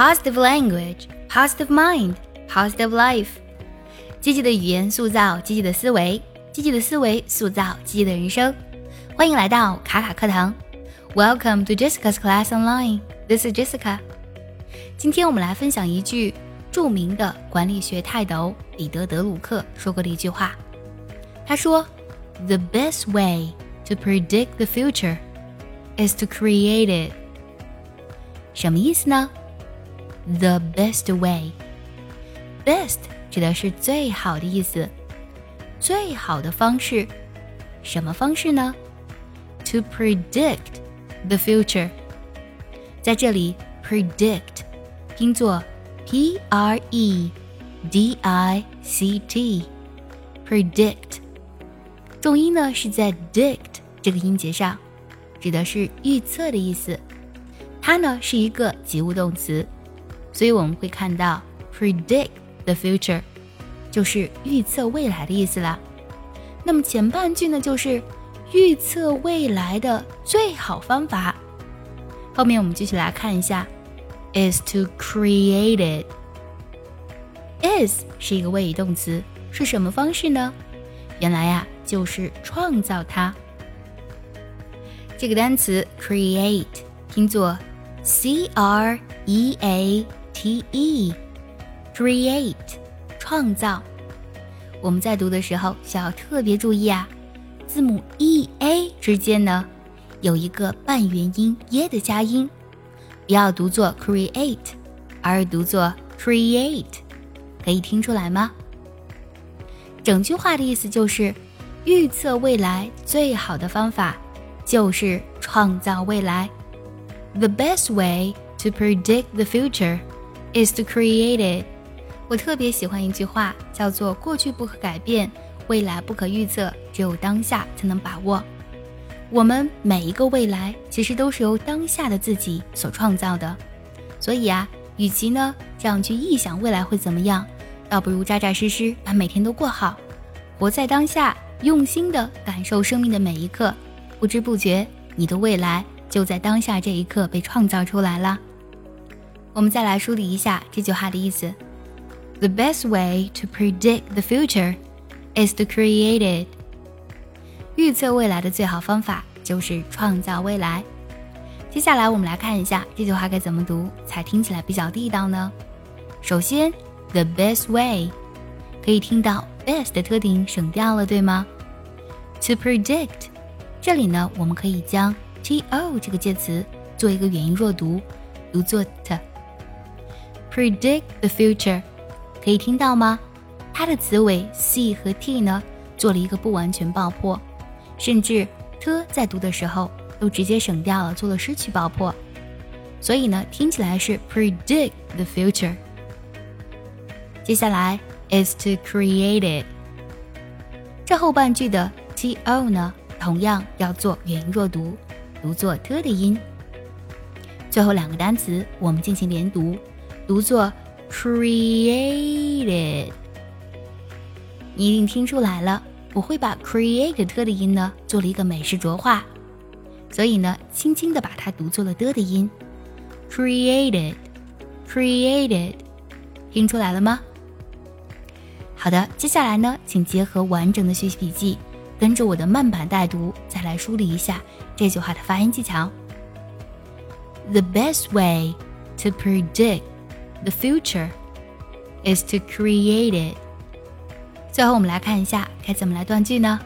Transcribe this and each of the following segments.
positive language, positive mind, positive life。积极的语言塑造积极的思维，积极的思维塑造积极的人生。欢迎来到卡卡课堂，Welcome to Jessica's Class Online. This is Jessica. 今天我们来分享一句著名的管理学泰斗彼得·德鲁克说过的一句话。他说：“The best way to predict the future is to create it。”什么意思呢？The best way，best 指的是最好的意思，最好的方式，什么方式呢？To predict the future，在这里 predict 拼作 p r e d i c t，predict，重音呢是在 dict 这个音节上，指的是预测的意思。它呢是一个及物动词，所以我们会看到 predict the future，就是预测未来的意思啦。那么前半句呢就是预测未来的最好方法。后面我们继续来看一下，is to create it。is 是一个谓语动词，是什么方式呢？原来呀就是创造它。这个单词 create 拼作。C R E A T E，create，创造。我们在读的时候需要特别注意啊，字母 E A 之间呢有一个半元音耶的加音，不要读作 create，而读作 create，可以听出来吗？整句话的意思就是，预测未来最好的方法就是创造未来。The best way to predict the future is to create it。我特别喜欢一句话，叫做“过去不可改变，未来不可预测，只有当下才能把握”。我们每一个未来其实都是由当下的自己所创造的。所以啊，与其呢这样去臆想未来会怎么样，倒不如扎扎实实把每天都过好，活在当下，用心的感受生命的每一刻。不知不觉，你的未来。就在当下这一刻被创造出来了。我们再来梳理一下这句话的意思：The best way to predict the future is to create it。预测未来的最好方法就是创造未来。接下来我们来看一下这句话该怎么读才听起来比较地道呢？首先，the best way 可以听到 best 的特点省掉了，对吗？To predict 这里呢，我们可以将 t o 这个介词做一个元音弱读，读作 t。Predict the future，可以听到吗？它的词尾 c 和 t 呢做了一个不完全爆破，甚至 t 在读的时候都直接省掉了，做了失去爆破。所以呢，听起来是 predict the future。接下来 is to create it，这后半句的 t o 呢，同样要做元音弱读。读作 t 的音，最后两个单词我们进行连读，读作 created。你一定听出来了，我会把 created 的音呢做了一个美式浊化，所以呢，轻轻的把它读作了的的音，created，created，听出来了吗？好的，接下来呢，请结合完整的学习笔记。跟着我的慢版带读，再来梳理一下这句话的发音技巧。The best way to predict the future is to create it。最后，我们来看一下该怎么来断句呢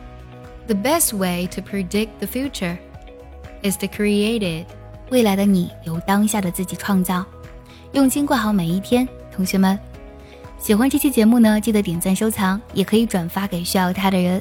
？The best way to predict the future is to create it。未来的你由当下的自己创造，用心过好每一天。同学们，喜欢这期节目呢，记得点赞收藏，也可以转发给需要它的人。